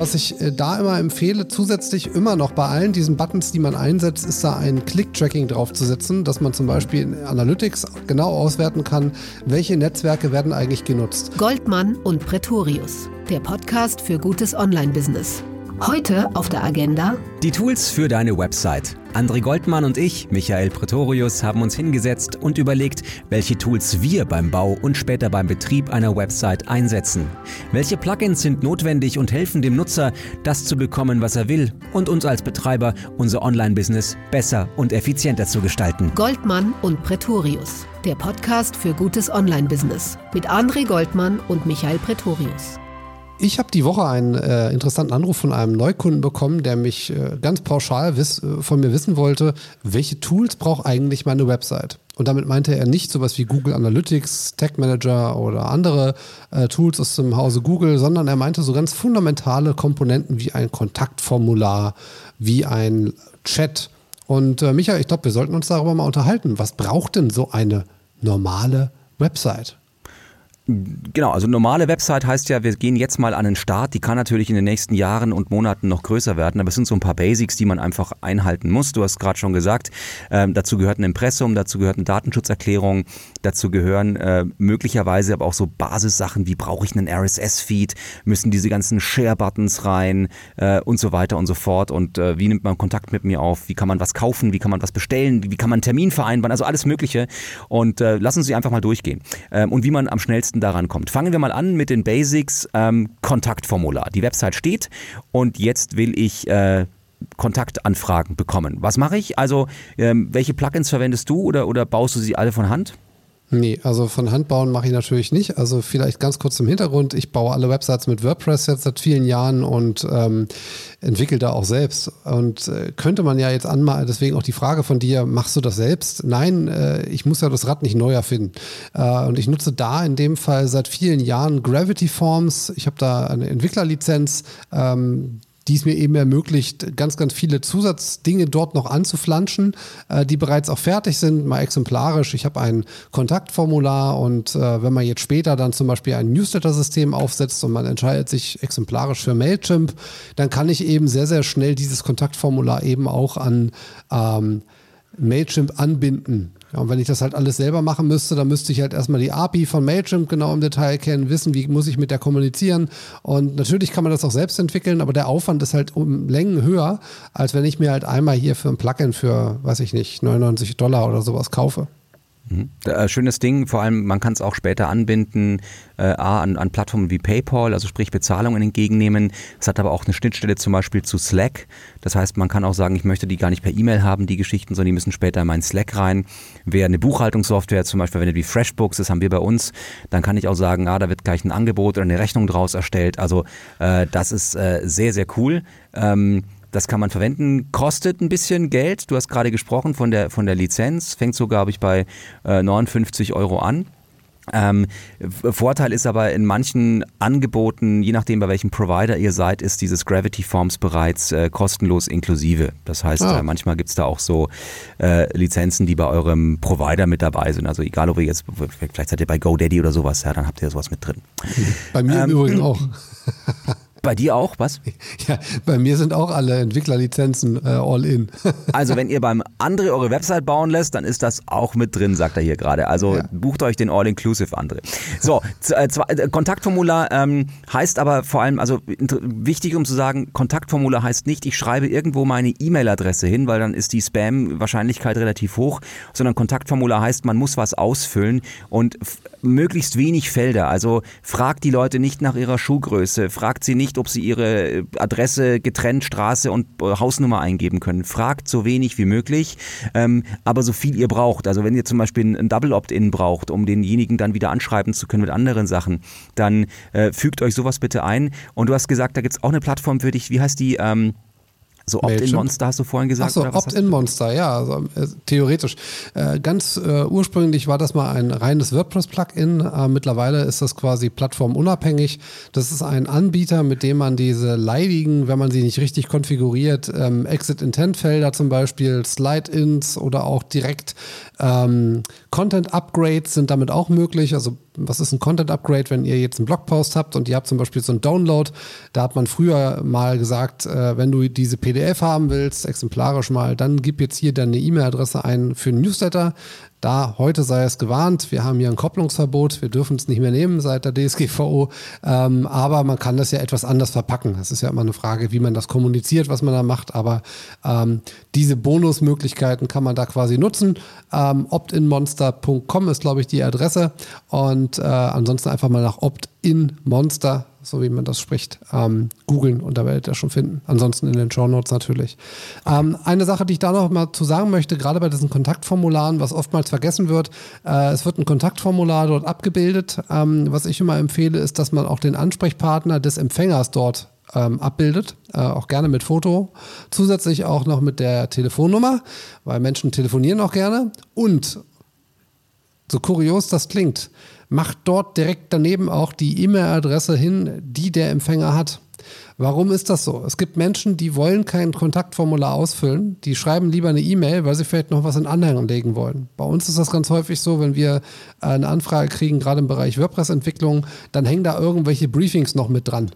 Was ich äh, da immer empfehle, zusätzlich immer noch bei allen diesen Buttons, die man einsetzt, ist da ein Click-Tracking draufzusetzen, dass man zum Beispiel in Analytics genau auswerten kann, welche Netzwerke werden eigentlich genutzt. Goldmann und Pretorius, der Podcast für gutes Online-Business. Heute auf der Agenda die Tools für deine Website. André Goldmann und ich, Michael Pretorius, haben uns hingesetzt und überlegt, welche Tools wir beim Bau und später beim Betrieb einer Website einsetzen. Welche Plugins sind notwendig und helfen dem Nutzer, das zu bekommen, was er will und uns als Betreiber unser Online-Business besser und effizienter zu gestalten. Goldmann und Pretorius, der Podcast für gutes Online-Business mit André Goldmann und Michael Pretorius. Ich habe die Woche einen äh, interessanten Anruf von einem Neukunden bekommen, der mich äh, ganz pauschal wiss, äh, von mir wissen wollte, welche Tools braucht eigentlich meine Website? Und damit meinte er nicht sowas wie Google Analytics, Tag Manager oder andere äh, Tools aus dem Hause Google, sondern er meinte so ganz fundamentale Komponenten wie ein Kontaktformular, wie ein Chat. Und äh, Michael, ich glaube, wir sollten uns darüber mal unterhalten. Was braucht denn so eine normale Website? Genau, also normale Website heißt ja, wir gehen jetzt mal an den Start. Die kann natürlich in den nächsten Jahren und Monaten noch größer werden, aber es sind so ein paar Basics, die man einfach einhalten muss. Du hast gerade schon gesagt, äh, dazu gehört ein Impressum, dazu gehört eine Datenschutzerklärung, dazu gehören äh, möglicherweise aber auch so Basissachen wie brauche ich einen RSS-Feed, müssen diese ganzen Share-Buttons rein äh, und so weiter und so fort. Und äh, wie nimmt man Kontakt mit mir auf? Wie kann man was kaufen? Wie kann man was bestellen? Wie kann man einen Termin vereinbaren? Also alles Mögliche. Und äh, lassen Sie einfach mal durchgehen. Ähm, und wie man am schnellsten daran kommt. Fangen wir mal an mit den Basics. Ähm, Kontaktformular. Die Website steht und jetzt will ich äh, Kontaktanfragen bekommen. Was mache ich? Also, ähm, welche Plugins verwendest du oder, oder baust du sie alle von Hand? Nee, also von Hand bauen mache ich natürlich nicht. Also vielleicht ganz kurz zum Hintergrund. Ich baue alle Websites mit WordPress jetzt seit vielen Jahren und ähm, entwickle da auch selbst. Und äh, könnte man ja jetzt anmalen, deswegen auch die Frage von dir, machst du das selbst? Nein, äh, ich muss ja das Rad nicht neu erfinden. Äh, und ich nutze da in dem Fall seit vielen Jahren Gravity Forms. Ich habe da eine Entwicklerlizenz. Ähm, die es mir eben ermöglicht, ganz, ganz viele Zusatzdinge dort noch anzuflanschen, äh, die bereits auch fertig sind, mal exemplarisch. Ich habe ein Kontaktformular und äh, wenn man jetzt später dann zum Beispiel ein Newsletter-System aufsetzt und man entscheidet sich exemplarisch für Mailchimp, dann kann ich eben sehr, sehr schnell dieses Kontaktformular eben auch an ähm, Mailchimp anbinden. Ja, und wenn ich das halt alles selber machen müsste, dann müsste ich halt erstmal die API von Mailchimp genau im Detail kennen, wissen, wie muss ich mit der kommunizieren. Und natürlich kann man das auch selbst entwickeln, aber der Aufwand ist halt um Längen höher, als wenn ich mir halt einmal hier für ein Plugin für, weiß ich nicht, 99 Dollar oder sowas kaufe. Mhm. Äh, schönes Ding, vor allem man kann es auch später anbinden, äh, an, an Plattformen wie PayPal, also sprich Bezahlungen entgegennehmen. Es hat aber auch eine Schnittstelle zum Beispiel zu Slack. Das heißt, man kann auch sagen, ich möchte die gar nicht per E-Mail haben, die Geschichten, sondern die müssen später in meinen Slack rein. Wer eine Buchhaltungssoftware zum Beispiel verwendet wie FreshBooks, das haben wir bei uns, dann kann ich auch sagen, ah, da wird gleich ein Angebot oder eine Rechnung draus erstellt. Also äh, das ist äh, sehr, sehr cool. Ähm, das kann man verwenden, kostet ein bisschen Geld. Du hast gerade gesprochen von der, von der Lizenz, fängt so, glaube ich, bei äh, 59 Euro an. Ähm, Vorteil ist aber in manchen Angeboten, je nachdem bei welchem Provider ihr seid, ist dieses Gravity Forms bereits äh, kostenlos inklusive. Das heißt, ah. äh, manchmal gibt es da auch so äh, Lizenzen, die bei eurem Provider mit dabei sind. Also egal, ob ihr jetzt, vielleicht seid ihr bei GoDaddy oder sowas, ja, dann habt ihr sowas mit drin. Bei mir ähm, übrigens auch. Bei dir auch, was? Ja, bei mir sind auch alle Entwicklerlizenzen äh, all in. also wenn ihr beim André eure Website bauen lässt, dann ist das auch mit drin, sagt er hier gerade. Also ja. bucht euch den All-Inclusive André. So, äh, äh, Kontaktformular ähm, heißt aber vor allem, also wichtig um zu sagen, Kontaktformular heißt nicht, ich schreibe irgendwo meine E-Mail-Adresse hin, weil dann ist die Spam-Wahrscheinlichkeit relativ hoch, sondern Kontaktformular heißt, man muss was ausfüllen und möglichst wenig Felder. Also fragt die Leute nicht nach ihrer Schuhgröße, fragt sie nicht ob sie ihre äh, Adresse getrennt, Straße und äh, Hausnummer eingeben können. Fragt so wenig wie möglich, ähm, aber so viel ihr braucht. Also wenn ihr zum Beispiel ein Double Opt-in braucht, um denjenigen dann wieder anschreiben zu können mit anderen Sachen, dann äh, fügt euch sowas bitte ein. Und du hast gesagt, da gibt es auch eine Plattform für dich. Wie heißt die? Ähm, so Opt-in-Monster hast du vorhin gesagt? Achso, Opt-in-Monster, ja, also, äh, theoretisch. Äh, ganz äh, ursprünglich war das mal ein reines WordPress-Plugin. Äh, mittlerweile ist das quasi plattformunabhängig. Das ist ein Anbieter, mit dem man diese leidigen, wenn man sie nicht richtig konfiguriert, ähm, Exit-Intent-Felder zum Beispiel, Slide-Ins oder auch direkt ähm, Content-Upgrades sind damit auch möglich. Also was ist ein Content Upgrade, wenn ihr jetzt einen Blogpost habt und ihr habt zum Beispiel so einen Download, da hat man früher mal gesagt, äh, wenn du diese PDF haben willst, exemplarisch mal, dann gib jetzt hier deine E-Mail-Adresse ein für einen Newsletter. Da heute sei es gewarnt, wir haben hier ein Kopplungsverbot, wir dürfen es nicht mehr nehmen seit der DSGVO, ähm, aber man kann das ja etwas anders verpacken. Das ist ja immer eine Frage, wie man das kommuniziert, was man da macht, aber ähm, diese Bonusmöglichkeiten kann man da quasi nutzen. Ähm, optinmonster.com ist, glaube ich, die Adresse und äh, ansonsten einfach mal nach optinmonster so wie man das spricht, ähm, googeln und da werdet ihr schon finden. Ansonsten in den Show Notes natürlich. Ähm, eine Sache, die ich da noch mal zu sagen möchte, gerade bei diesen Kontaktformularen, was oftmals vergessen wird, äh, es wird ein Kontaktformular dort abgebildet. Ähm, was ich immer empfehle, ist, dass man auch den Ansprechpartner des Empfängers dort ähm, abbildet, äh, auch gerne mit Foto, zusätzlich auch noch mit der Telefonnummer, weil Menschen telefonieren auch gerne und so kurios das klingt, macht dort direkt daneben auch die E-Mail-Adresse hin, die der Empfänger hat. Warum ist das so? Es gibt Menschen, die wollen kein Kontaktformular ausfüllen, die schreiben lieber eine E-Mail, weil sie vielleicht noch was in Anhang legen wollen. Bei uns ist das ganz häufig so, wenn wir eine Anfrage kriegen, gerade im Bereich WordPress-Entwicklung, dann hängen da irgendwelche Briefings noch mit dran.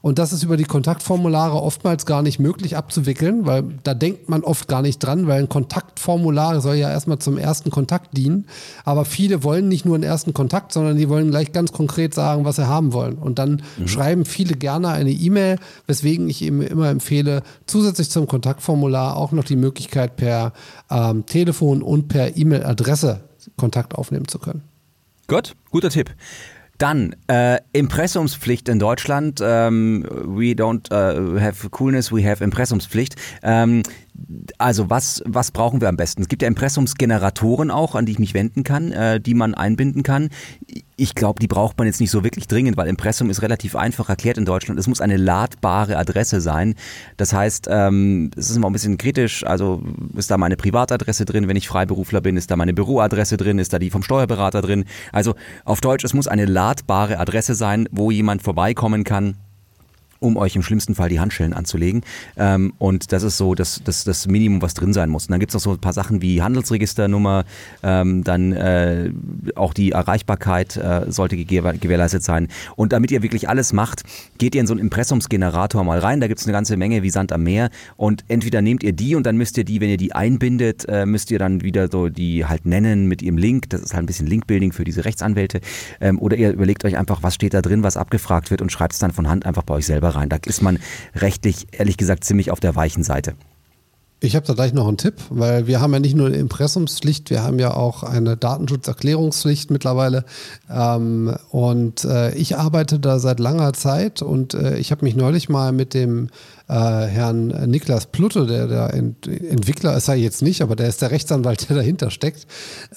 Und das ist über die Kontaktformulare oftmals gar nicht möglich abzuwickeln, weil da denkt man oft gar nicht dran, weil ein Kontaktformular soll ja erstmal zum ersten Kontakt dienen. Aber viele wollen nicht nur einen ersten Kontakt, sondern die wollen gleich ganz konkret sagen, was sie haben wollen. Und dann mhm. schreiben viele gerne eine E-Mail weswegen ich eben immer empfehle, zusätzlich zum Kontaktformular auch noch die Möglichkeit per ähm, Telefon und per E-Mail-Adresse Kontakt aufnehmen zu können. Gut, guter Tipp. Dann äh, Impressumspflicht in Deutschland. Ähm, we don't uh, have coolness, we have Impressumspflicht. Ähm, also was, was brauchen wir am besten? Es gibt ja Impressumsgeneratoren auch, an die ich mich wenden kann, äh, die man einbinden kann. Ich glaube, die braucht man jetzt nicht so wirklich dringend, weil Impressum ist relativ einfach erklärt in Deutschland. Es muss eine ladbare Adresse sein. Das heißt, ähm, es ist immer ein bisschen kritisch. Also ist da meine Privatadresse drin, wenn ich Freiberufler bin? Ist da meine Büroadresse drin? Ist da die vom Steuerberater drin? Also auf Deutsch, es muss eine ladbare Adresse sein, wo jemand vorbeikommen kann um euch im schlimmsten Fall die Handschellen anzulegen. Ähm, und das ist so das, das, das Minimum, was drin sein muss. Und dann gibt es noch so ein paar Sachen wie Handelsregisternummer, ähm, dann äh, auch die Erreichbarkeit äh, sollte gewährleistet sein. Und damit ihr wirklich alles macht, geht ihr in so einen Impressumsgenerator mal rein. Da gibt es eine ganze Menge wie Sand am Meer. Und entweder nehmt ihr die und dann müsst ihr die, wenn ihr die einbindet, äh, müsst ihr dann wieder so die halt nennen mit ihrem Link. Das ist halt ein bisschen Linkbuilding für diese Rechtsanwälte. Ähm, oder ihr überlegt euch einfach, was steht da drin, was abgefragt wird und schreibt es dann von Hand einfach bei euch selber rein. Da ist man rechtlich, ehrlich gesagt, ziemlich auf der weichen Seite. Ich habe da gleich noch einen Tipp, weil wir haben ja nicht nur eine Impressumspflicht, wir haben ja auch eine Datenschutzerklärungspflicht mittlerweile. Ähm, und äh, ich arbeite da seit langer Zeit und äh, ich habe mich neulich mal mit dem äh, Herrn Niklas Plutte, der der Ent Entwickler ist er jetzt nicht, aber der ist der Rechtsanwalt, der dahinter steckt,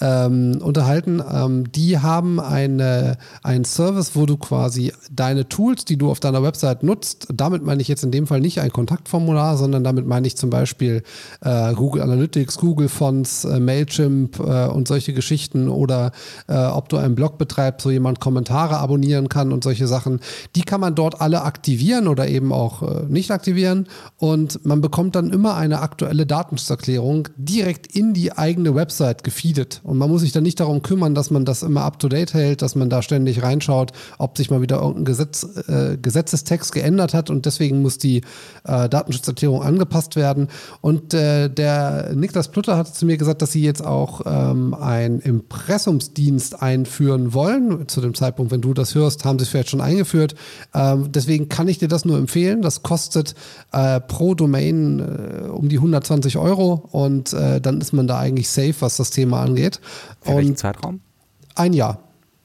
ähm, unterhalten. Ähm, die haben eine, einen Service, wo du quasi deine Tools, die du auf deiner Website nutzt, damit meine ich jetzt in dem Fall nicht ein Kontaktformular, sondern damit meine ich zum Beispiel äh, Google Analytics, Google Fonts, äh, Mailchimp äh, und solche Geschichten oder äh, ob du einen Blog betreibst, wo jemand Kommentare abonnieren kann und solche Sachen. Die kann man dort alle aktivieren oder eben auch äh, nicht aktivieren aktivieren und man bekommt dann immer eine aktuelle Datenschutzerklärung direkt in die eigene Website gefeedet. Und man muss sich dann nicht darum kümmern, dass man das immer up-to-date hält, dass man da ständig reinschaut, ob sich mal wieder irgendein Gesetz, äh, Gesetzestext geändert hat und deswegen muss die äh, Datenschutzerklärung angepasst werden. Und äh, der Niklas Plutter hat zu mir gesagt, dass sie jetzt auch ähm, einen Impressumsdienst einführen wollen. Zu dem Zeitpunkt, wenn du das hörst, haben sie es vielleicht schon eingeführt. Ähm, deswegen kann ich dir das nur empfehlen. Das kostet äh, pro Domain äh, um die 120 Euro und äh, dann ist man da eigentlich safe, was das Thema angeht. Für welchen Zeitraum? Ein Jahr.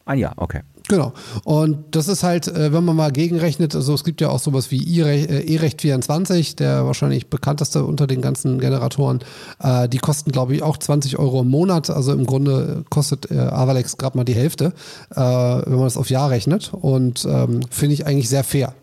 Ein Jahr, okay. Genau. Und das ist halt, äh, wenn man mal gegenrechnet, also es gibt ja auch sowas wie äh, E-Recht 24, der wahrscheinlich bekannteste unter den ganzen Generatoren. Äh, die kosten, glaube ich, auch 20 Euro im Monat. Also im Grunde kostet Avalex gerade mal die Hälfte, wenn man das auf Jahr rechnet. Und ähm, finde ich eigentlich sehr fair.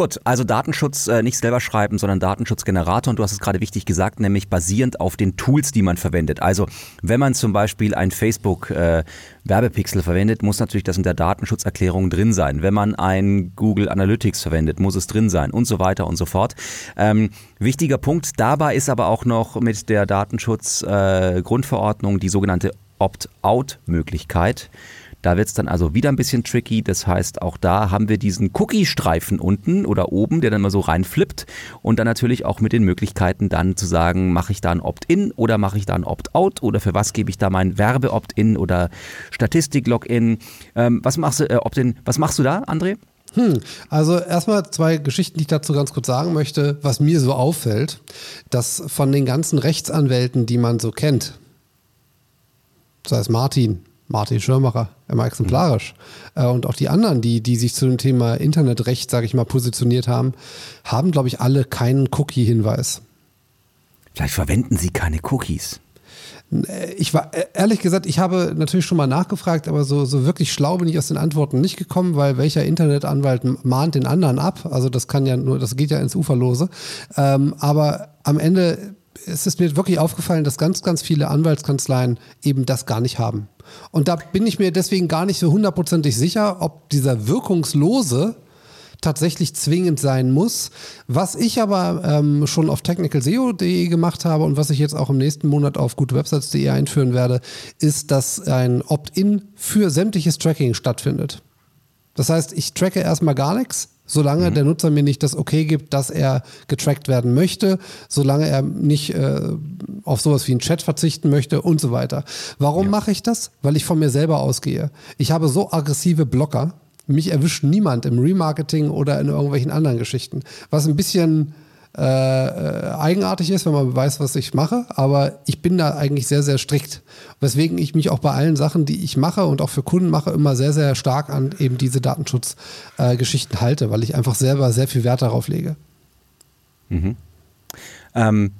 Gut, also Datenschutz äh, nicht selber schreiben, sondern Datenschutzgenerator. Und du hast es gerade wichtig gesagt, nämlich basierend auf den Tools, die man verwendet. Also wenn man zum Beispiel ein Facebook äh, Werbepixel verwendet, muss natürlich das in der Datenschutzerklärung drin sein. Wenn man ein Google Analytics verwendet, muss es drin sein und so weiter und so fort. Ähm, wichtiger Punkt dabei ist aber auch noch mit der Datenschutzgrundverordnung äh, die sogenannte Opt-out-Möglichkeit. Da wird es dann also wieder ein bisschen tricky. Das heißt, auch da haben wir diesen Cookie-Streifen unten oder oben, der dann mal so reinflippt und dann natürlich auch mit den Möglichkeiten dann zu sagen, mache ich da ein Opt-in oder mache ich da ein Opt-out oder für was gebe ich da mein Werbe-Opt-in oder Statistik-Login. Ähm, was machst du, äh, was machst du da, André? Hm, also erstmal zwei Geschichten, die ich dazu ganz kurz sagen möchte. Was mir so auffällt, dass von den ganzen Rechtsanwälten, die man so kennt, sei es Martin, Martin Schirmacher, immer exemplarisch, mhm. äh, und auch die anderen, die, die sich zu dem Thema Internetrecht, sage ich mal, positioniert haben, haben, glaube ich, alle keinen Cookie-Hinweis. Vielleicht verwenden sie keine Cookies. Äh, ich war, äh, ehrlich gesagt, ich habe natürlich schon mal nachgefragt, aber so, so wirklich schlau bin ich aus den Antworten nicht gekommen, weil welcher Internetanwalt mahnt den anderen ab? Also das kann ja nur, das geht ja ins Uferlose. Ähm, aber am Ende ist es mir wirklich aufgefallen, dass ganz, ganz viele Anwaltskanzleien eben das gar nicht haben. Und da bin ich mir deswegen gar nicht so hundertprozentig sicher, ob dieser wirkungslose tatsächlich zwingend sein muss. Was ich aber ähm, schon auf technicalseo.de gemacht habe und was ich jetzt auch im nächsten Monat auf gutewebsites.de einführen werde, ist, dass ein Opt-in für sämtliches Tracking stattfindet. Das heißt, ich tracke erstmal gar nichts, solange mhm. der Nutzer mir nicht das Okay gibt, dass er getrackt werden möchte, solange er nicht äh, auf sowas wie einen Chat verzichten möchte und so weiter. Warum ja. mache ich das? Weil ich von mir selber ausgehe. Ich habe so aggressive Blocker, mich erwischt niemand im Remarketing oder in irgendwelchen anderen Geschichten. Was ein bisschen äh, äh, eigenartig ist, wenn man weiß, was ich mache, aber ich bin da eigentlich sehr, sehr strikt. Weswegen ich mich auch bei allen Sachen, die ich mache und auch für Kunden mache, immer sehr, sehr stark an eben diese Datenschutzgeschichten äh, halte, weil ich einfach selber sehr viel Wert darauf lege. Mhm. Ähm,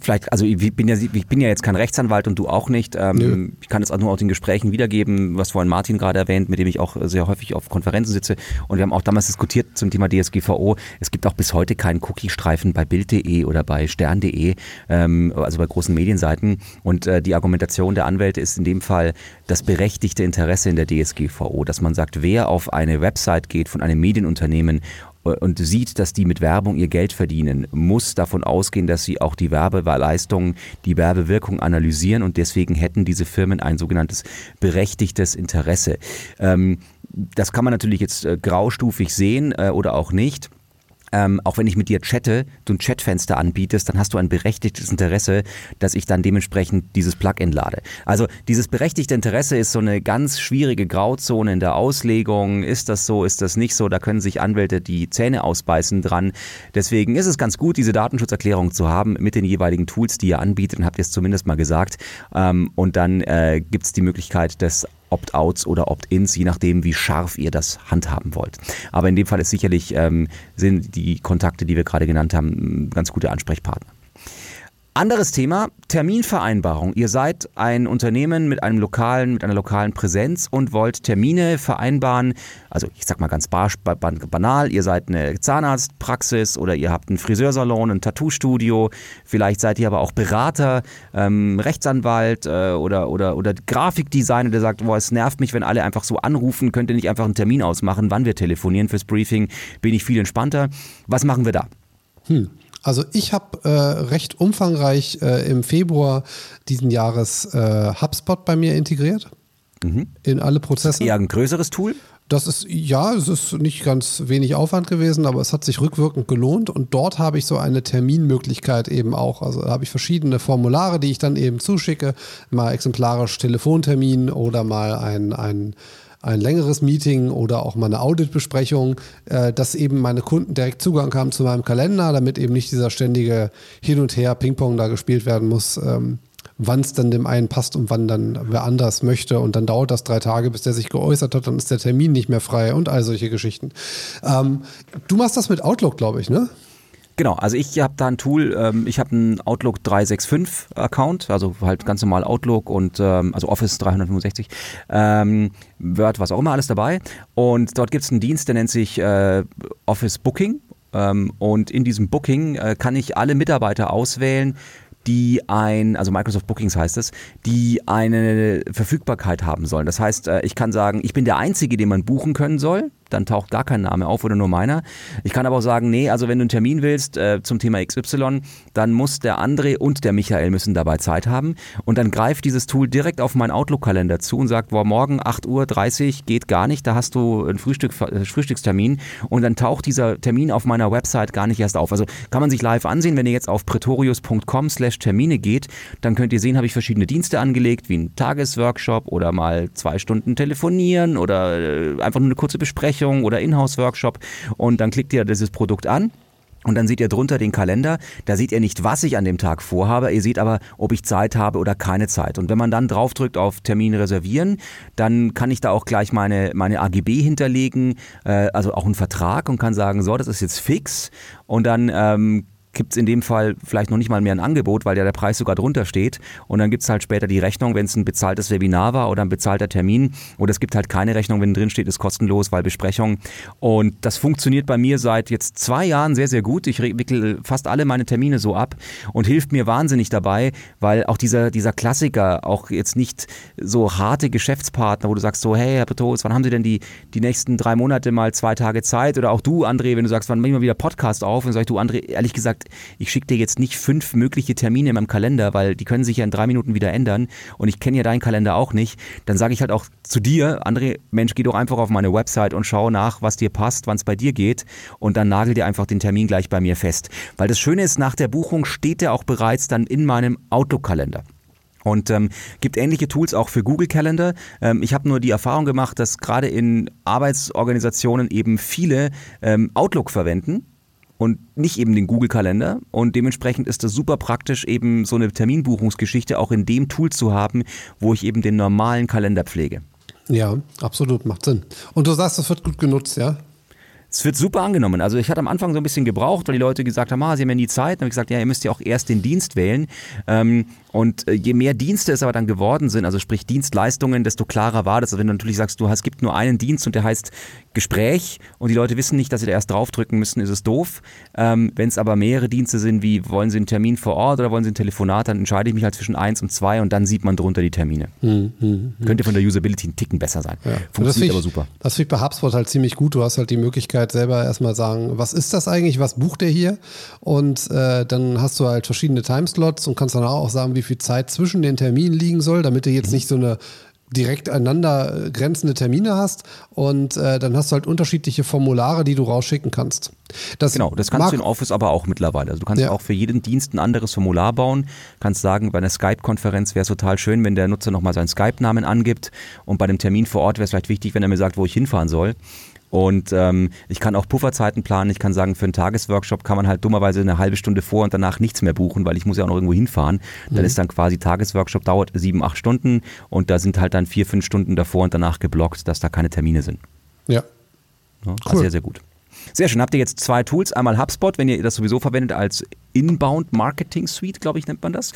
vielleicht, also ich bin ja, ich bin ja jetzt kein Rechtsanwalt und du auch nicht. Ähm, ich kann es auch nur aus den Gesprächen wiedergeben, was vorhin Martin gerade erwähnt, mit dem ich auch sehr häufig auf Konferenzen sitze. Und wir haben auch damals diskutiert zum Thema DSGVO. Es gibt auch bis heute keinen Cookie-Streifen bei Bild.de oder bei Stern.de, ähm, also bei großen Medienseiten. Und äh, die Argumentation der Anwälte ist in dem Fall das berechtigte Interesse in der DSGVO, dass man sagt, wer auf eine Website geht von einem Medienunternehmen und sieht, dass die mit Werbung ihr Geld verdienen, muss davon ausgehen, dass sie auch die Werbeleistungen, die Werbewirkung analysieren und deswegen hätten diese Firmen ein sogenanntes berechtigtes Interesse. Ähm, das kann man natürlich jetzt äh, graustufig sehen äh, oder auch nicht ähm, auch wenn ich mit dir chatte, du ein Chatfenster anbietest, dann hast du ein berechtigtes Interesse, dass ich dann dementsprechend dieses Plugin lade. Also dieses berechtigte Interesse ist so eine ganz schwierige Grauzone in der Auslegung. Ist das so, ist das nicht so? Da können sich Anwälte die Zähne ausbeißen dran. Deswegen ist es ganz gut, diese Datenschutzerklärung zu haben mit den jeweiligen Tools, die ihr anbietet. Und habt ihr es zumindest mal gesagt. Ähm, und dann äh, gibt es die Möglichkeit, das Opt-outs oder Opt-ins, je nachdem, wie scharf ihr das handhaben wollt. Aber in dem Fall ist sicherlich ähm, sind die Kontakte, die wir gerade genannt haben, ganz gute Ansprechpartner. Anderes Thema, Terminvereinbarung. Ihr seid ein Unternehmen mit einem lokalen, mit einer lokalen Präsenz und wollt Termine vereinbaren. Also ich sag mal ganz banal, ihr seid eine Zahnarztpraxis oder ihr habt einen Friseursalon, ein Tattoo-Studio. Vielleicht seid ihr aber auch Berater, ähm, Rechtsanwalt äh, oder, oder, oder Grafikdesigner, der sagt, boah, es nervt mich, wenn alle einfach so anrufen. Könnt ihr nicht einfach einen Termin ausmachen, wann wir telefonieren fürs Briefing? Bin ich viel entspannter. Was machen wir da? Hm. Also ich habe äh, recht umfangreich äh, im Februar diesen Jahres äh, HubSpot bei mir integriert. Mhm. In alle Prozesse. Ist eher ein größeres Tool? Das ist, ja, es ist nicht ganz wenig Aufwand gewesen, aber es hat sich rückwirkend gelohnt und dort habe ich so eine Terminmöglichkeit eben auch. Also da habe ich verschiedene Formulare, die ich dann eben zuschicke, mal exemplarisch Telefontermin oder mal ein, ein ein längeres Meeting oder auch mal eine Auditbesprechung, äh, dass eben meine Kunden direkt Zugang haben zu meinem Kalender, damit eben nicht dieser ständige Hin und Her Ping-Pong da gespielt werden muss, ähm, wann es dann dem einen passt und wann dann wer anders möchte. Und dann dauert das drei Tage, bis der sich geäußert hat, dann ist der Termin nicht mehr frei und all solche Geschichten. Ähm, du machst das mit Outlook, glaube ich, ne? Genau, also ich habe da ein Tool, ähm, ich habe einen Outlook 365 Account, also halt ganz normal Outlook und ähm, also Office 365, ähm, Word, was auch immer alles dabei. Und dort gibt es einen Dienst, der nennt sich äh, Office Booking. Ähm, und in diesem Booking äh, kann ich alle Mitarbeiter auswählen, die ein, also Microsoft Bookings heißt es, die eine Verfügbarkeit haben sollen. Das heißt, äh, ich kann sagen, ich bin der Einzige, den man buchen können soll dann taucht gar kein Name auf oder nur meiner. Ich kann aber auch sagen, nee, also wenn du einen Termin willst äh, zum Thema XY, dann muss der André und der Michael müssen dabei Zeit haben und dann greift dieses Tool direkt auf meinen Outlook-Kalender zu und sagt, boah, morgen 8.30 Uhr geht gar nicht, da hast du einen Frühstück, äh, Frühstückstermin und dann taucht dieser Termin auf meiner Website gar nicht erst auf. Also kann man sich live ansehen, wenn ihr jetzt auf pretorius.com slash Termine geht, dann könnt ihr sehen, habe ich verschiedene Dienste angelegt, wie ein Tagesworkshop oder mal zwei Stunden telefonieren oder äh, einfach nur eine kurze Besprechung oder Inhouse-Workshop und dann klickt ihr dieses Produkt an und dann seht ihr drunter den Kalender. Da seht ihr nicht, was ich an dem Tag vorhabe. Ihr seht aber, ob ich Zeit habe oder keine Zeit. Und wenn man dann draufdrückt auf Termin reservieren, dann kann ich da auch gleich meine, meine AGB hinterlegen, äh, also auch einen Vertrag und kann sagen, so, das ist jetzt fix. Und dann ähm, gibt es in dem Fall vielleicht noch nicht mal mehr ein Angebot, weil ja der Preis sogar drunter steht. Und dann gibt es halt später die Rechnung, wenn es ein bezahltes Webinar war oder ein bezahlter Termin. Oder es gibt halt keine Rechnung, wenn drin steht, ist kostenlos, weil Besprechung. Und das funktioniert bei mir seit jetzt zwei Jahren sehr, sehr gut. Ich wickel fast alle meine Termine so ab und hilft mir wahnsinnig dabei, weil auch dieser, dieser Klassiker, auch jetzt nicht so harte Geschäftspartner, wo du sagst so, hey, Herr Petrus, wann haben Sie denn die, die nächsten drei Monate mal zwei Tage Zeit? Oder auch du, André, wenn du sagst, wann nehmen wir wieder Podcast auf? Und sag ich, du, André, ehrlich gesagt, ich schicke dir jetzt nicht fünf mögliche Termine in meinem Kalender, weil die können sich ja in drei Minuten wieder ändern und ich kenne ja deinen Kalender auch nicht, dann sage ich halt auch zu dir, André, Mensch, geh doch einfach auf meine Website und schau nach, was dir passt, wann es bei dir geht und dann nagel dir einfach den Termin gleich bei mir fest. Weil das Schöne ist, nach der Buchung steht der auch bereits dann in meinem Outlook-Kalender. Und ähm, gibt ähnliche Tools auch für Google Calendar. Ähm, ich habe nur die Erfahrung gemacht, dass gerade in Arbeitsorganisationen eben viele ähm, Outlook verwenden und nicht eben den Google-Kalender. Und dementsprechend ist es super praktisch, eben so eine Terminbuchungsgeschichte auch in dem Tool zu haben, wo ich eben den normalen Kalender pflege. Ja, absolut, macht Sinn. Und du sagst, das wird gut genutzt, ja? Es wird super angenommen. Also ich hatte am Anfang so ein bisschen gebraucht, weil die Leute gesagt haben, ah, sie haben ja nie Zeit. Dann habe ich gesagt, ja, ihr müsst ja auch erst den Dienst wählen. Ähm, und äh, je mehr Dienste es aber dann geworden sind, also sprich Dienstleistungen, desto klarer war das. Also wenn du natürlich sagst, du hast, es gibt nur einen Dienst und der heißt Gespräch und die Leute wissen nicht, dass sie da erst draufdrücken müssen, ist es doof. Ähm, wenn es aber mehrere Dienste sind, wie wollen sie einen Termin vor Ort oder wollen sie ein Telefonat, dann entscheide ich mich halt zwischen eins und zwei und dann sieht man drunter die Termine. Hm, hm, hm. Könnte von der Usability ein Ticken besser sein. Ja. Funktioniert ich, aber super. Das finde ich bei HubSpot halt ziemlich gut. Du hast halt die Möglichkeit selber erstmal sagen, was ist das eigentlich, was bucht der hier? Und äh, dann hast du halt verschiedene Timeslots und kannst dann auch sagen, wie viel Zeit zwischen den Terminen liegen soll, damit du jetzt mhm. nicht so eine direkt einander grenzende Termine hast und äh, dann hast du halt unterschiedliche Formulare, die du rausschicken kannst. Das genau, das kannst du in Office aber auch mittlerweile. Also du kannst ja. auch für jeden Dienst ein anderes Formular bauen, kannst sagen, bei einer Skype-Konferenz wäre es total schön, wenn der Nutzer nochmal seinen Skype-Namen angibt und bei dem Termin vor Ort wäre es vielleicht wichtig, wenn er mir sagt, wo ich hinfahren soll. Und ähm, ich kann auch Pufferzeiten planen. Ich kann sagen, für einen Tagesworkshop kann man halt dummerweise eine halbe Stunde vor und danach nichts mehr buchen, weil ich muss ja auch noch irgendwo hinfahren. Dann mhm. ist dann quasi Tagesworkshop dauert sieben, acht Stunden und da sind halt dann vier, fünf Stunden davor und danach geblockt, dass da keine Termine sind. Ja. ja cool. Sehr, sehr gut. Sehr schön. Habt ihr jetzt zwei Tools? Einmal HubSpot, wenn ihr das sowieso verwendet als Inbound Marketing Suite, glaube ich, nennt man das.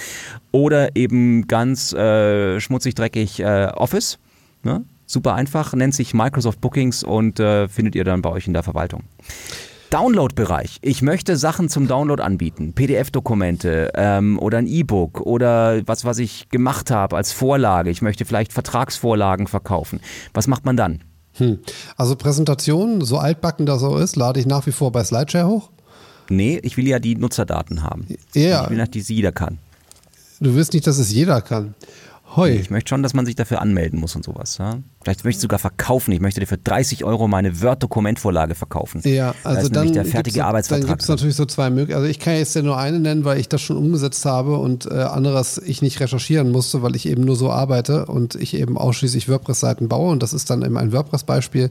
Oder eben ganz äh, schmutzig, dreckig äh, Office. Ne? Super einfach, nennt sich Microsoft Bookings und äh, findet ihr dann bei euch in der Verwaltung. Download-Bereich. Ich möchte Sachen zum Download anbieten, PDF-Dokumente ähm, oder ein E-Book oder was, was ich gemacht habe als Vorlage. Ich möchte vielleicht Vertragsvorlagen verkaufen. Was macht man dann? Hm. Also Präsentation, so altbacken das auch ist, lade ich nach wie vor bei Slideshare hoch? Nee, ich will ja die Nutzerdaten haben. Ja. Ich will, dass die jeder kann. Du willst nicht, dass es jeder kann. Hoi. Ich möchte schon, dass man sich dafür anmelden muss und sowas. Ja? Vielleicht möchte ich sogar verkaufen. Ich möchte dir für 30 Euro meine Word-Dokumentvorlage verkaufen. Ja, also da dann der fertige gibt's, Arbeitsvertrag. Dann gibt es natürlich so zwei Möglichkeiten. Also ich kann jetzt ja nur eine nennen, weil ich das schon umgesetzt habe und äh, anderes ich nicht recherchieren musste, weil ich eben nur so arbeite und ich eben ausschließlich WordPress-Seiten baue. Und das ist dann eben ein WordPress-Beispiel.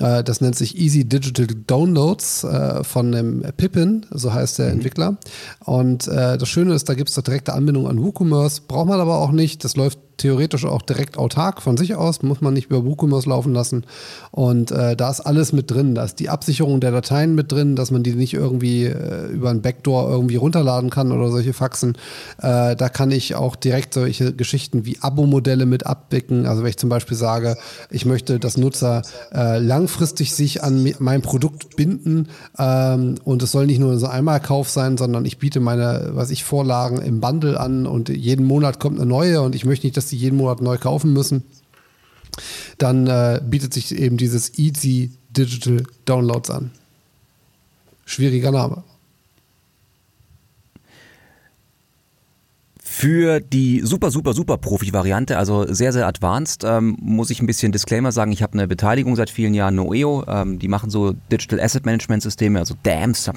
Äh, das nennt sich Easy Digital Downloads äh, von dem Pippin, so heißt der mhm. Entwickler. Und äh, das Schöne ist, da gibt es direkte Anbindung an WooCommerce. Braucht man aber auch nicht. Das läuft theoretisch auch direkt autark von sich aus, muss man nicht über WooCommerce laufen lassen. Und äh, da ist alles mit drin. Da ist die Absicherung der Dateien mit drin, dass man die nicht irgendwie äh, über ein Backdoor irgendwie runterladen kann oder solche Faxen. Äh, da kann ich auch direkt solche Geschichten wie Abo-Modelle mit abdecken. Also wenn ich zum Beispiel sage, ich möchte, dass Nutzer äh, langfristig sich an mein Produkt binden ähm, und es soll nicht nur so einmal Kauf sein, sondern ich biete meine, was ich Vorlagen im Bundle an und jeden Monat kommt eine neue und ich möchte nicht, dass die jeden Monat neu kaufen müssen dann äh, bietet sich eben dieses Easy Digital Downloads an. Schwieriger Name. Für die super, super, super Profi-Variante, also sehr, sehr advanced, ähm, muss ich ein bisschen Disclaimer sagen. Ich habe eine Beteiligung seit vielen Jahren, Noeo. Ähm, die machen so Digital Asset Management Systeme, also DAMs.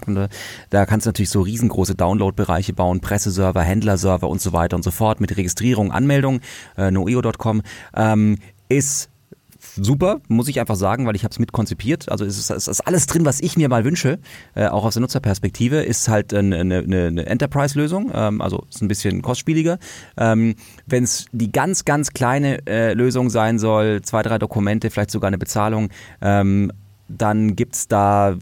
Da kannst du natürlich so riesengroße Download-Bereiche bauen, Presseserver, Händlerserver und so weiter und so fort mit Registrierung, Anmeldung. Äh, Noeo.com ähm, ist super, muss ich einfach sagen, weil ich habe es mitkonzipiert. Also es ist, es ist, alles drin, was ich mir mal wünsche, äh, auch aus der Nutzerperspektive. Ist halt eine, eine, eine Enterprise-Lösung, ähm, also ist ein bisschen kostspieliger. Ähm, Wenn es die ganz, ganz kleine äh, Lösung sein soll, zwei, drei Dokumente, vielleicht sogar eine Bezahlung, ähm, dann gibt es da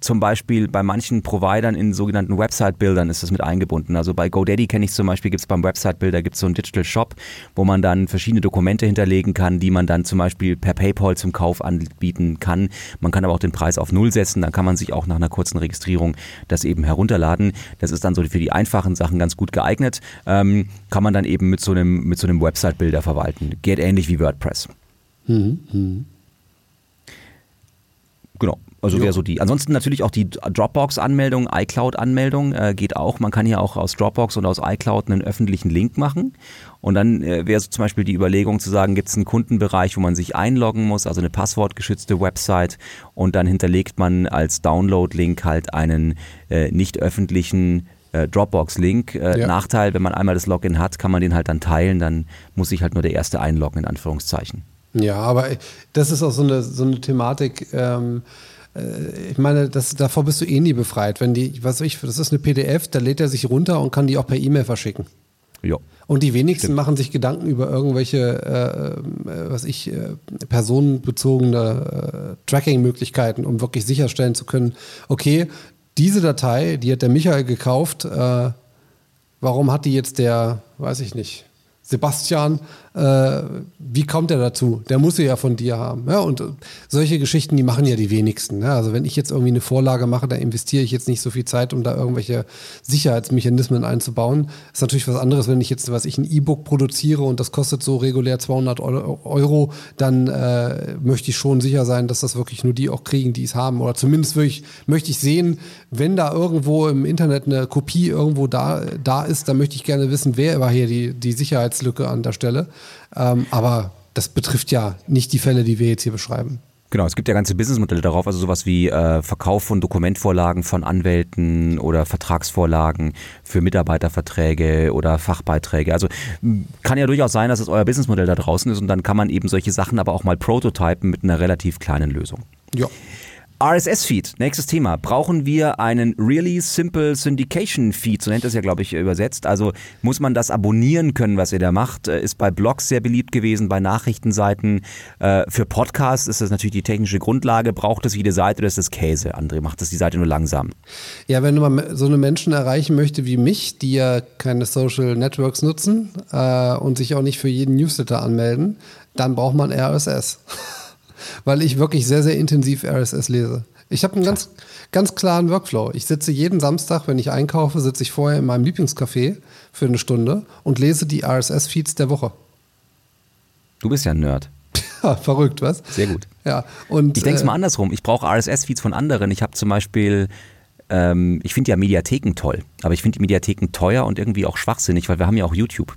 zum Beispiel bei manchen Providern in sogenannten Website-Bildern ist das mit eingebunden. Also bei GoDaddy kenne ich zum Beispiel, gibt es beim Website-Builder so einen Digital Shop, wo man dann verschiedene Dokumente hinterlegen kann, die man dann zum Beispiel per PayPal zum Kauf anbieten kann. Man kann aber auch den Preis auf Null setzen, dann kann man sich auch nach einer kurzen Registrierung das eben herunterladen. Das ist dann so für die einfachen Sachen ganz gut geeignet. Ähm, kann man dann eben mit so einem, mit so einem Website-Builder verwalten. Geht ähnlich wie WordPress. Mhm. mhm. Genau. Also wäre so die. Ansonsten natürlich auch die Dropbox-Anmeldung, iCloud-Anmeldung äh, geht auch. Man kann hier auch aus Dropbox und aus iCloud einen öffentlichen Link machen. Und dann äh, wäre so zum Beispiel die Überlegung zu sagen, gibt es einen Kundenbereich, wo man sich einloggen muss, also eine passwortgeschützte Website und dann hinterlegt man als Download-Link halt einen äh, nicht öffentlichen äh, Dropbox-Link. Äh, ja. Nachteil, wenn man einmal das Login hat, kann man den halt dann teilen, dann muss sich halt nur der erste einloggen, in Anführungszeichen. Ja, aber das ist auch so eine, so eine Thematik. Ähm äh, ich meine, das, davor bist du eh nie befreit. Wenn die, was ich, das ist eine PDF, da lädt er sich runter und kann die auch per E-Mail verschicken. Ja. Und die wenigsten Stimmt. machen sich Gedanken über irgendwelche, äh, äh, was ich, äh, personenbezogene äh, Tracking-Möglichkeiten, um wirklich sicherstellen zu können, okay, diese Datei, die hat der Michael gekauft, äh, warum hat die jetzt der, weiß ich nicht, Sebastian, äh, wie kommt er dazu? Der muss sie ja von dir haben. Ja, und solche Geschichten, die machen ja die wenigsten. Ja, also wenn ich jetzt irgendwie eine Vorlage mache, da investiere ich jetzt nicht so viel Zeit, um da irgendwelche Sicherheitsmechanismen einzubauen. Ist natürlich was anderes, wenn ich jetzt, was ich ein E-Book produziere und das kostet so regulär 200 Euro, dann äh, möchte ich schon sicher sein, dass das wirklich nur die auch kriegen, die es haben. Oder zumindest ich, möchte ich sehen, wenn da irgendwo im Internet eine Kopie irgendwo da, da ist, dann möchte ich gerne wissen, wer war hier die, die Sicherheitslücke an der Stelle. Ähm, aber das betrifft ja nicht die Fälle, die wir jetzt hier beschreiben. Genau, es gibt ja ganze Businessmodelle darauf, also sowas wie äh, Verkauf von Dokumentvorlagen von Anwälten oder Vertragsvorlagen für Mitarbeiterverträge oder Fachbeiträge. Also kann ja durchaus sein, dass es euer Businessmodell da draußen ist und dann kann man eben solche Sachen aber auch mal prototypen mit einer relativ kleinen Lösung. Ja. RSS-Feed, nächstes Thema. Brauchen wir einen Really Simple Syndication Feed, so nennt das ja, glaube ich, übersetzt. Also muss man das abonnieren können, was ihr da macht. Äh, ist bei Blogs sehr beliebt gewesen, bei Nachrichtenseiten. Äh, für Podcasts ist das natürlich die technische Grundlage. Braucht es jede Seite oder ist das Käse? André, macht das die Seite nur langsam? Ja, wenn man so eine Menschen erreichen möchte wie mich, die ja keine Social Networks nutzen äh, und sich auch nicht für jeden Newsletter anmelden, dann braucht man RSS weil ich wirklich sehr, sehr intensiv RSS lese. Ich habe einen ganz, ganz klaren Workflow. Ich sitze jeden Samstag, wenn ich einkaufe, sitze ich vorher in meinem Lieblingscafé für eine Stunde und lese die RSS-Feeds der Woche. Du bist ja ein Nerd. Ja, verrückt, was? Sehr gut. Ja, und, ich denke es äh, mal andersrum. Ich brauche RSS-Feeds von anderen. Ich habe zum Beispiel ähm, ich finde ja Mediatheken toll, aber ich finde die Mediatheken teuer und irgendwie auch schwachsinnig, weil wir haben ja auch YouTube.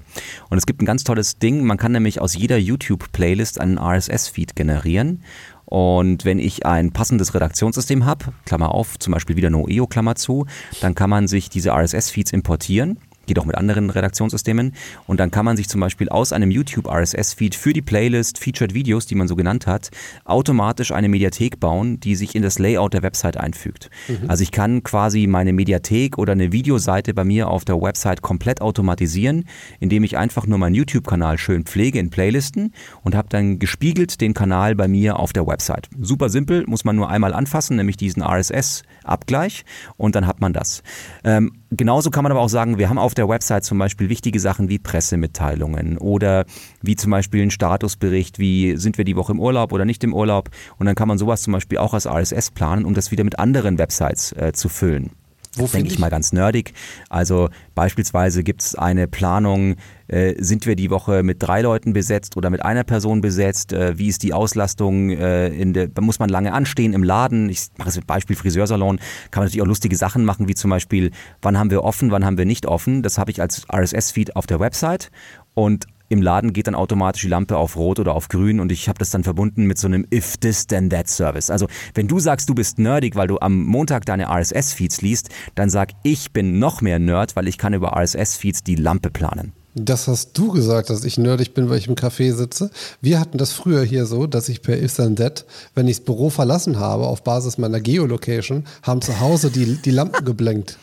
Und es gibt ein ganz tolles Ding, man kann nämlich aus jeder YouTube-Playlist einen RSS-Feed generieren. Und wenn ich ein passendes Redaktionssystem habe, Klammer auf, zum Beispiel wieder Noeo, Klammer zu, dann kann man sich diese RSS-Feeds importieren geht auch mit anderen Redaktionssystemen. Und dann kann man sich zum Beispiel aus einem YouTube RSS-Feed für die Playlist Featured Videos, die man so genannt hat, automatisch eine Mediathek bauen, die sich in das Layout der Website einfügt. Mhm. Also ich kann quasi meine Mediathek oder eine Videoseite bei mir auf der Website komplett automatisieren, indem ich einfach nur meinen YouTube-Kanal schön pflege in Playlisten und habe dann gespiegelt den Kanal bei mir auf der Website. Super simpel, muss man nur einmal anfassen, nämlich diesen RSS-Abgleich und dann hat man das. Ähm, genauso kann man aber auch sagen, wir haben auf der Website zum Beispiel wichtige Sachen wie Pressemitteilungen oder wie zum Beispiel ein Statusbericht, wie sind wir die Woche im Urlaub oder nicht im Urlaub. Und dann kann man sowas zum Beispiel auch als RSS planen, um das wieder mit anderen Websites äh, zu füllen. Wo denke ich mal ganz nerdig. Also beispielsweise gibt es eine Planung, äh, sind wir die Woche mit drei Leuten besetzt oder mit einer Person besetzt? Äh, wie ist die Auslastung? Äh, in der, muss man lange anstehen im Laden? Ich mache es mit Beispiel Friseursalon. Kann man natürlich auch lustige Sachen machen, wie zum Beispiel, wann haben wir offen, wann haben wir nicht offen? Das habe ich als RSS-Feed auf der Website. Und im Laden geht dann automatisch die Lampe auf Rot oder auf Grün und ich habe das dann verbunden mit so einem If This Then That Service. Also wenn du sagst, du bist nerdig, weil du am Montag deine RSS-Feeds liest, dann sag ich bin noch mehr Nerd, weil ich kann über RSS-Feeds die Lampe planen. Das hast du gesagt, dass ich nerdig bin, weil ich im Café sitze. Wir hatten das früher hier so, dass ich per If Then That, wenn ich das Büro verlassen habe, auf Basis meiner Geolocation, haben zu Hause die, die Lampen geblenkt.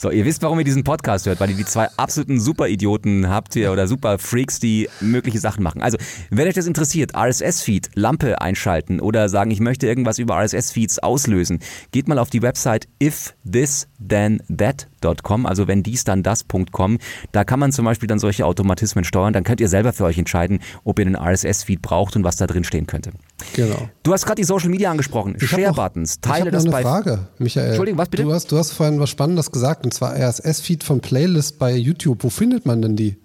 So, ihr wisst, warum ihr diesen Podcast hört, weil ihr die zwei absoluten Superidioten habt hier oder Superfreaks, die mögliche Sachen machen. Also, wenn euch das interessiert, RSS-Feed, Lampe einschalten oder sagen, ich möchte irgendwas über RSS-Feeds auslösen, geht mal auf die Website ifthisthenThat.com, also wenn dies dann das.com. Da kann man zum Beispiel dann solche Automatismen steuern. Dann könnt ihr selber für euch entscheiden, ob ihr einen RSS-Feed braucht und was da drin stehen könnte. Genau. Du hast gerade die Social Media angesprochen. Share-Buttons. Teile das eine bei. Frage, Michael. Entschuldigung, was bitte? Du hast, du hast vorhin was Spannendes gesagt, und zwar RSS-Feed von Playlist bei YouTube. Wo findet man denn die?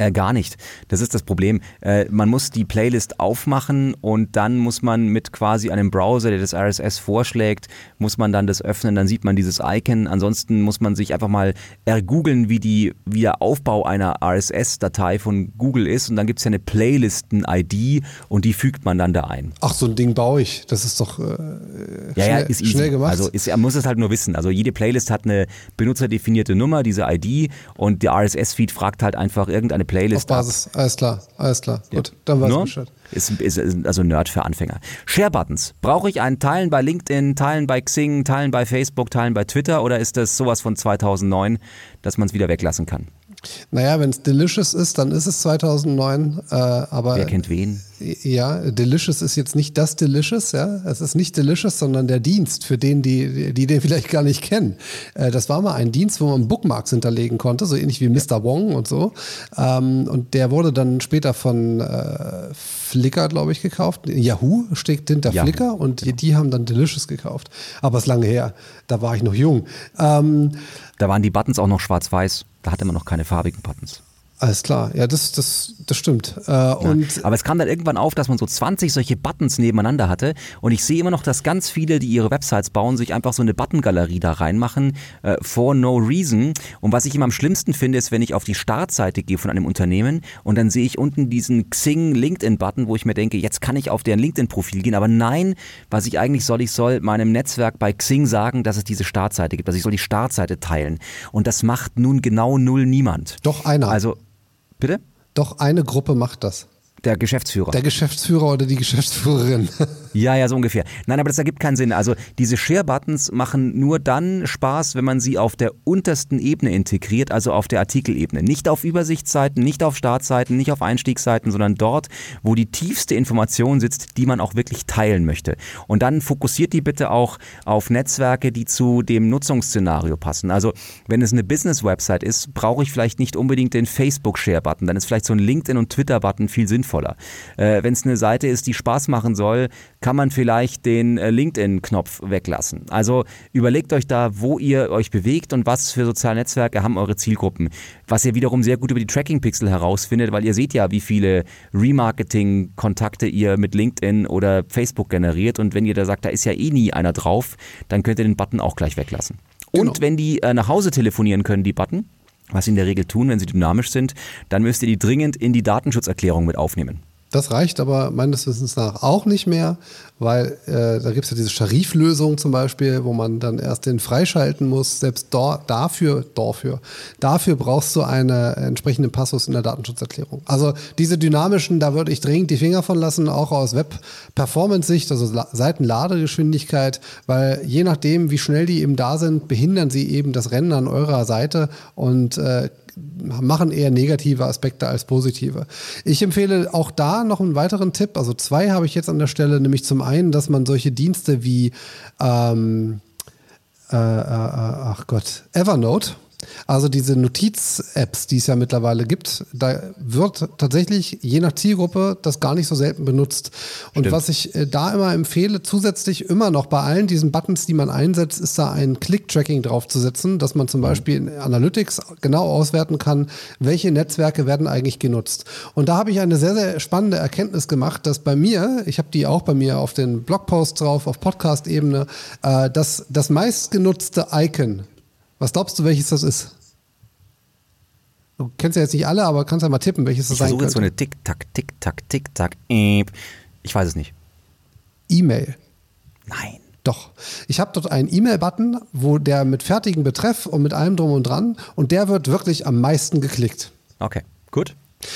Äh, gar nicht. Das ist das Problem. Äh, man muss die Playlist aufmachen und dann muss man mit quasi einem Browser, der das RSS vorschlägt, muss man dann das öffnen, dann sieht man dieses Icon. Ansonsten muss man sich einfach mal ergoogeln, wie, die, wie der Aufbau einer RSS-Datei von Google ist und dann gibt es ja eine Playlisten-ID und die fügt man dann da ein. Ach, so ein Ding baue ich. Das ist doch äh, ja, schnell, ja, ist easy. schnell gemacht. Also ist, man muss es halt nur wissen. Also jede Playlist hat eine benutzerdefinierte Nummer, diese ID und der RSS-Feed fragt halt einfach irgendeine Playlist Auf Basis, alles klar, alles klar. Gut, dann weiß No? ich Bescheid. Ist, ist, ist also Nerd für Anfänger. Share-Buttons. Brauche ich einen Teilen bei LinkedIn, Teilen bei Xing, Teilen bei Facebook, Teilen bei Twitter oder ist das sowas von 2009, dass man es wieder weglassen kann? Naja, wenn es Delicious ist, dann ist es 2009. Äh, aber Wer kennt wen? Ja, Delicious ist jetzt nicht das Delicious, ja. Es ist nicht Delicious, sondern der Dienst für den, die, die den vielleicht gar nicht kennen. Äh, das war mal ein Dienst, wo man Bookmarks hinterlegen konnte, so ähnlich wie Mr. Wong und so. Ähm, und der wurde dann später von äh, Flickr, glaube ich, gekauft. Yahoo steckt hinter Yahoo, Flickr und die, die haben dann Delicious gekauft. Aber es ist lange her. Da war ich noch jung. Ähm, Da waren die Buttons auch noch schwarz-weiß. Da hatte man noch keine farbigen Buttons. Alles klar. Ja, das, das, das stimmt. Äh, und Aber es kam dann irgendwann auf, dass man so 20 solche Buttons nebeneinander hatte. Und ich sehe immer noch, dass ganz viele, die ihre Websites bauen, sich einfach so eine Buttongalerie da reinmachen, äh, for no reason. Und was ich immer am schlimmsten finde, ist, wenn ich auf die Startseite gehe von einem Unternehmen und dann sehe ich unten diesen Xing LinkedIn-Button, wo ich mir denke, jetzt kann ich auf deren LinkedIn-Profil gehen. Aber nein, was ich eigentlich soll, ich soll meinem Netzwerk bei Xing sagen, dass es diese Startseite gibt. Also ich soll die Startseite teilen. Und das macht nun genau null niemand. doch einer. Also, bitte? doch eine Gruppe macht das. Der Geschäftsführer. Der Geschäftsführer oder die Geschäftsführerin. Ja, ja, so ungefähr. Nein, aber das ergibt keinen Sinn. Also diese Share-Buttons machen nur dann Spaß, wenn man sie auf der untersten Ebene integriert, also auf der Artikelebene. Nicht auf Übersichtsseiten, nicht auf Startseiten, nicht auf Einstiegsseiten, sondern dort, wo die tiefste Information sitzt, die man auch wirklich teilen möchte. Und dann fokussiert die bitte auch auf Netzwerke, die zu dem Nutzungsszenario passen. Also wenn es eine Business-Website ist, brauche ich vielleicht nicht unbedingt den Facebook-Share-Button. Dann ist vielleicht so ein LinkedIn- und Twitter-Button viel sinnvoller. Äh, wenn es eine Seite ist, die Spaß machen soll, kann man vielleicht den äh, LinkedIn-Knopf weglassen. Also überlegt euch da, wo ihr euch bewegt und was für soziale Netzwerke haben eure Zielgruppen. Was ihr wiederum sehr gut über die Tracking-Pixel herausfindet, weil ihr seht ja, wie viele Remarketing-Kontakte ihr mit LinkedIn oder Facebook generiert. Und wenn ihr da sagt, da ist ja eh nie einer drauf, dann könnt ihr den Button auch gleich weglassen. Und Genau. wenn die äh, nach Hause telefonieren können, die Button, was sie in der Regel tun, wenn sie dynamisch sind, dann müsst ihr die dringend in die Datenschutzerklärung mit aufnehmen. Das reicht aber meines Wissens nach auch nicht mehr, weil äh, da gibt es ja diese Scharif-Lösung zum Beispiel, wo man dann erst den freischalten muss. Selbst da, dafür, dafür, dafür brauchst du einen entsprechenden Passus in der Datenschutzerklärung. Also diese dynamischen, da würde ich dringend die Finger von lassen, auch aus Web-Performance-Sicht, also La- Seitenladegeschwindigkeit, weil je nachdem, wie schnell die eben da sind, behindern sie eben das Rennen an eurer Seite und äh, machen eher negative Aspekte als positive. Ich empfehle auch da noch einen weiteren Tipp. Also zwei habe ich jetzt an der Stelle, nämlich zum einen, dass man solche Dienste wie ähm, äh, äh, ach Gott, Evernote Also diese Notiz-Apps, die es ja mittlerweile gibt, da wird tatsächlich je nach Zielgruppe das gar nicht so selten benutzt. Und Stimmt. was ich äh, da immer empfehle, zusätzlich immer noch bei allen diesen Buttons, die man einsetzt, ist da ein Click-Tracking draufzusetzen, dass man zum mhm. Beispiel in Analytics genau auswerten kann, welche Netzwerke werden eigentlich genutzt. Und da habe ich eine sehr, sehr spannende Erkenntnis gemacht, dass bei mir, ich habe die auch bei mir auf den Blogpost drauf, auf Podcast-Ebene, äh, dass das meistgenutzte Icon was glaubst du, welches das ist? Du kennst ja jetzt nicht alle, aber kannst ja mal tippen, welches das ich sein könnte. jetzt so eine Tick-Tack, Tick-Tack, Tick-Tack. Ich weiß es nicht. E-Mail. Nein. Doch. Ich habe dort einen E-Mail-Button, wo der mit fertigem Betreff und mit allem drum und dran und der wird wirklich am meisten geklickt. Okay, gut.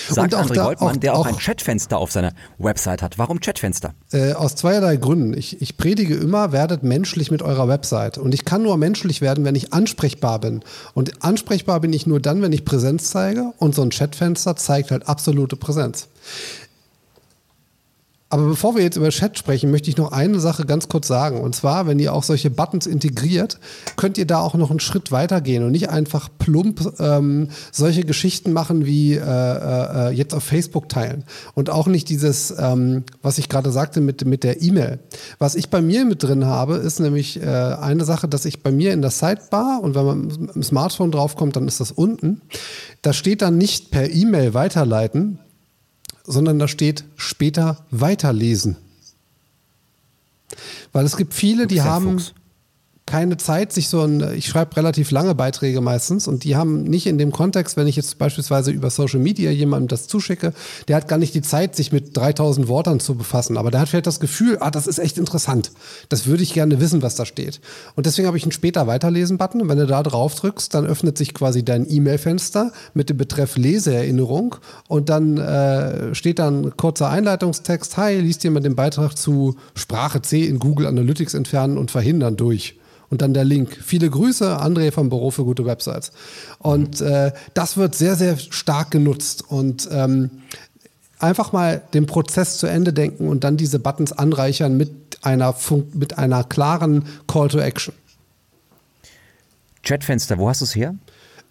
Sagt André da, Goldmann, auch, der auch, auch, ein Chatfenster auf seiner Website hat. Warum Chatfenster? Äh, aus zweierlei Gründen. Ich, ich, predige immer, werdet menschlich mit eurer Website. Und ich kann nur menschlich werden, wenn ich ansprechbar bin. Und ansprechbar bin ich nur dann, wenn ich Präsenz zeige. Und so ein Chatfenster zeigt halt absolute Präsenz. Aber bevor wir jetzt über Chat sprechen, möchte ich noch eine Sache ganz kurz sagen. Und zwar, wenn ihr auch solche Buttons integriert, könnt ihr da auch noch einen Schritt weiter gehen und nicht einfach plump ähm, solche Geschichten machen wie äh, äh, jetzt auf Facebook teilen. Und auch nicht dieses, ähm, was ich gerade sagte mit, mit der E-Mail. Was ich bei mir mit drin habe, ist nämlich äh, eine Sache, dass ich bei mir in der Sidebar und wenn man mit dem Smartphone draufkommt, dann ist das unten. Da steht dann nicht per E-Mail weiterleiten, sondern da steht später weiterlesen. Weil es gibt viele, die haben, Fuchs keine Zeit, sich so ein, ich schreibe relativ lange Beiträge meistens und die haben nicht in dem Kontext, wenn ich jetzt beispielsweise über Social Media jemandem das zuschicke, der hat gar nicht die Zeit, sich mit 3000 Worten zu befassen, aber der hat vielleicht das Gefühl, ah, das ist echt interessant. Das würde ich gerne wissen, was da steht. Und deswegen habe ich einen später Weiterlesen-Button. Und wenn du da drauf drückst, dann öffnet sich quasi dein E-Mail-Fenster mit dem Betreff Leseerinnerung. Und dann äh, steht dann kurzer Einleitungstext, hi, liest jemand den Beitrag zu Sprache C in Google Analytics entfernen und verhindern durch und dann der Link. Viele Grüße, André vom Büro für gute Websites. Und äh, das wird sehr, sehr stark genutzt. Und ähm, einfach mal den Prozess zu Ende denken und dann diese Buttons anreichern mit einer, mit einer klaren Call to Action. Chatfenster, wo hast du es her?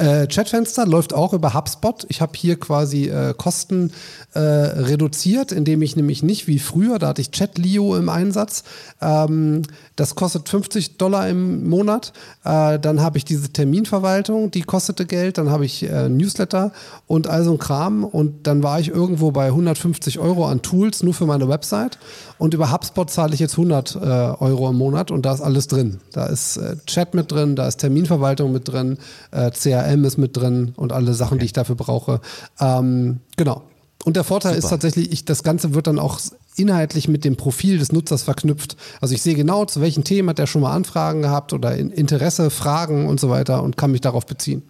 Äh, Chatfenster läuft auch über HubSpot. Ich habe hier quasi äh, Kosten äh, reduziert, indem ich nämlich nicht wie früher, da hatte ich ChatLio im Einsatz, ähm, das kostet 50 Dollar im Monat. Äh, dann habe ich diese Terminverwaltung, die kostete Geld. Dann habe ich äh, Newsletter und all so ein Kram. Und dann war ich irgendwo bei 150 Euro an Tools nur für meine Website. Und über HubSpot zahle ich jetzt 100 äh, Euro im Monat und da ist alles drin. Da ist Chat mit drin, da ist Terminverwaltung mit drin, äh, CRM ist mit drin und alle Sachen, okay. die ich dafür brauche. Ähm, genau. Und der Vorteil Super. ist tatsächlich, ich, das Ganze wird dann auch inhaltlich mit dem Profil des Nutzers verknüpft. Also ich sehe genau, zu welchen Themen hat er schon mal Anfragen gehabt oder Interesse, Fragen und so weiter und kann mich darauf beziehen.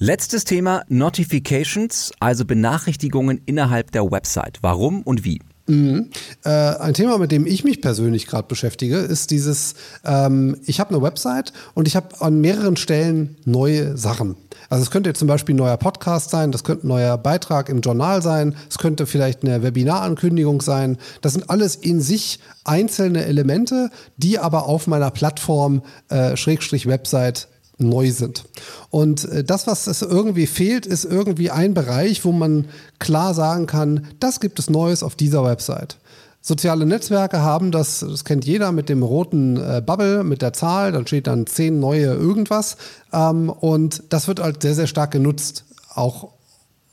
Letztes Thema, Notifications, also Benachrichtigungen innerhalb der Website. Warum und wie? Mhm. Äh, ein Thema, mit dem ich mich persönlich gerade beschäftige, ist dieses, ähm, ich habe eine Website und ich habe an mehreren Stellen neue Sachen. Also es könnte jetzt zum Beispiel ein neuer Podcast sein, das könnte ein neuer Beitrag im Journal sein, es könnte vielleicht eine Webinarankündigung sein. Das sind alles in sich einzelne Elemente, die aber auf meiner Plattform äh, Schrägstrich Website neu sind. Und äh, das, was es irgendwie fehlt, ist irgendwie ein Bereich, wo man klar sagen kann, das gibt es Neues auf dieser Website. Soziale Netzwerke haben das, das kennt jeder mit dem roten äh, Bubble, mit der Zahl, dann steht dann zehn neue irgendwas. Ähm, und das wird halt sehr, sehr stark genutzt. Auch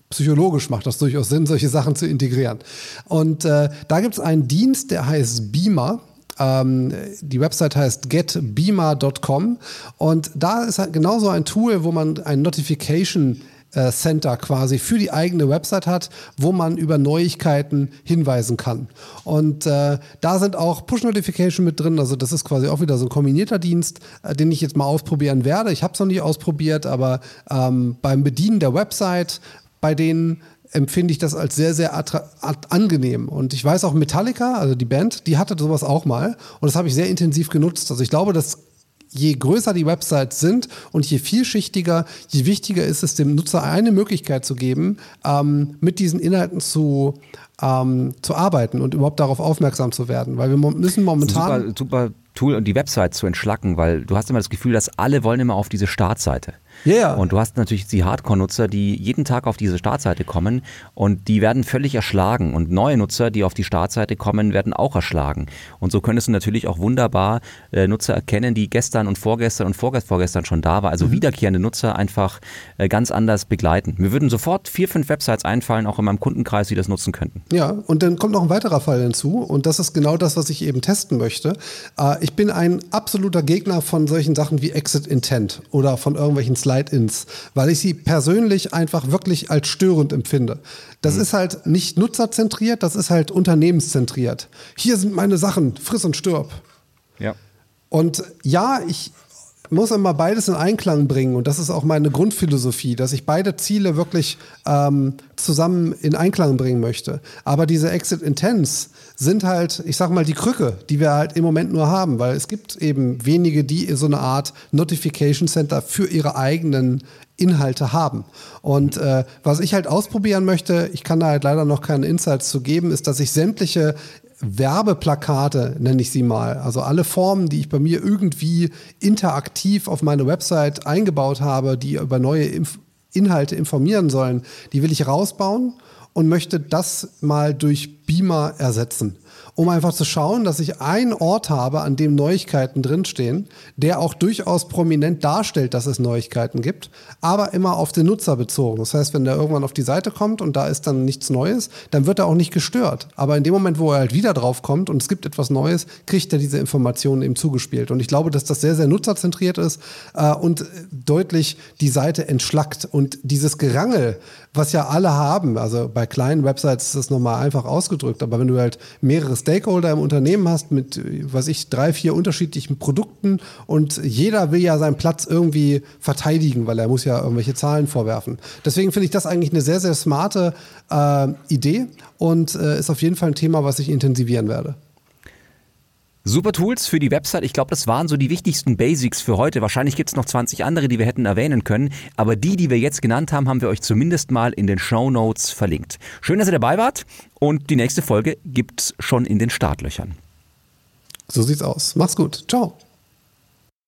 psychologisch macht das durchaus Sinn, solche Sachen zu integrieren. Und äh, da gibt es einen Dienst, der heißt Beamer. Ähm, die Website heißt getbeamer.com und da ist halt genauso ein Tool, wo man ein Notification äh, Center quasi für die eigene Website hat, wo man über Neuigkeiten hinweisen kann. Und äh, da sind auch Push-Notification mit drin. Also das ist quasi auch wieder so ein kombinierter Dienst, äh, den ich jetzt mal ausprobieren werde. Ich habe es noch nicht ausprobiert, aber ähm, beim Bedienen der Website, bei denen empfinde ich das als sehr, sehr angenehm. Und ich weiß auch, Metallica, also die Band, die hatte sowas auch mal. Und das habe ich sehr intensiv genutzt. Also ich glaube, dass je größer die Websites sind und je vielschichtiger, je wichtiger ist es, dem Nutzer eine Möglichkeit zu geben, ähm, mit diesen Inhalten zu, ähm, zu arbeiten und überhaupt darauf aufmerksam zu werden. Weil wir müssen momentan. Super, super Tool und die Website zu entschlacken, weil du hast immer das Gefühl, dass alle wollen immer auf diese Startseite. Yeah. Und du hast natürlich die Hardcore-Nutzer, die jeden Tag auf diese Startseite kommen und die werden völlig erschlagen. Und neue Nutzer, die auf die Startseite kommen, werden auch erschlagen. Und so könntest du natürlich auch wunderbar äh, Nutzer erkennen, die gestern und vorgestern und vorgestern schon da waren. Also mhm. wiederkehrende Nutzer einfach äh, ganz anders begleiten. Mir würden sofort vier, fünf Websites einfallen, auch in meinem Kundenkreis, die das nutzen könnten. Ja, und dann kommt noch ein weiterer Fall hinzu. Und das ist genau das, was ich eben testen möchte. Äh, ich bin ein absoluter Gegner von solchen Sachen wie Exit Intent oder von irgendwelchen Slide-Ins, weil ich sie persönlich einfach wirklich als störend empfinde. Das mhm. ist halt nicht nutzerzentriert, das ist halt unternehmenszentriert. Hier sind meine Sachen, friss und stirb. Ja. Und ja, ich muss immer beides in Einklang bringen und das ist auch meine Grundphilosophie, dass ich beide Ziele wirklich ähm, zusammen in Einklang bringen möchte. Aber diese Exit Intents sind halt, ich sag mal, die Krücke, die wir halt im Moment nur haben, weil es gibt eben wenige, die so eine Art Notification Center für ihre eigenen Inhalte haben. Und äh, was ich halt ausprobieren möchte, ich kann da halt leider noch keine Insights zu geben, ist, dass ich sämtliche Werbeplakate, nenne ich sie mal. Also alle Formen, die ich bei mir irgendwie interaktiv auf meine Website eingebaut habe, die über neue Inf Inhalte informieren sollen, die will ich rausbauen und möchte das mal durch Beamer ersetzen um einfach zu schauen, dass ich einen Ort habe, an dem Neuigkeiten drinstehen, der auch durchaus prominent darstellt, dass es Neuigkeiten gibt, aber immer auf den Nutzer bezogen. Das heißt, wenn der irgendwann auf die Seite kommt und da ist dann nichts Neues, dann wird er auch nicht gestört. Aber in dem Moment, wo er halt wieder drauf kommt und es gibt etwas Neues, kriegt er diese Informationen eben zugespielt. Und ich glaube, dass das sehr, sehr nutzerzentriert ist äh, und deutlich die Seite entschlackt. Und dieses Gerangel, was ja alle haben, also bei kleinen Websites ist das nochmal einfach ausgedrückt, aber wenn du halt mehrere Stakeholder im Unternehmen hast mit, was ich, drei, vier unterschiedlichen Produkten und jeder will ja seinen Platz irgendwie verteidigen, weil er muss ja irgendwelche Zahlen vorwerfen. Deswegen finde ich das eigentlich eine sehr, sehr smarte äh, Idee und äh, ist auf jeden Fall ein Thema, was ich intensivieren werde. Super Tools für die Website. Ich glaube, das waren so die wichtigsten Basics für heute. Wahrscheinlich gibt es noch 20 andere, die wir hätten erwähnen können. Aber die, die wir jetzt genannt haben, haben wir euch zumindest mal in den Show Notes verlinkt. Schön, dass ihr dabei wart. Und die nächste Folge gibt's schon in den Startlöchern. So sieht's aus. Mach's gut. Ciao.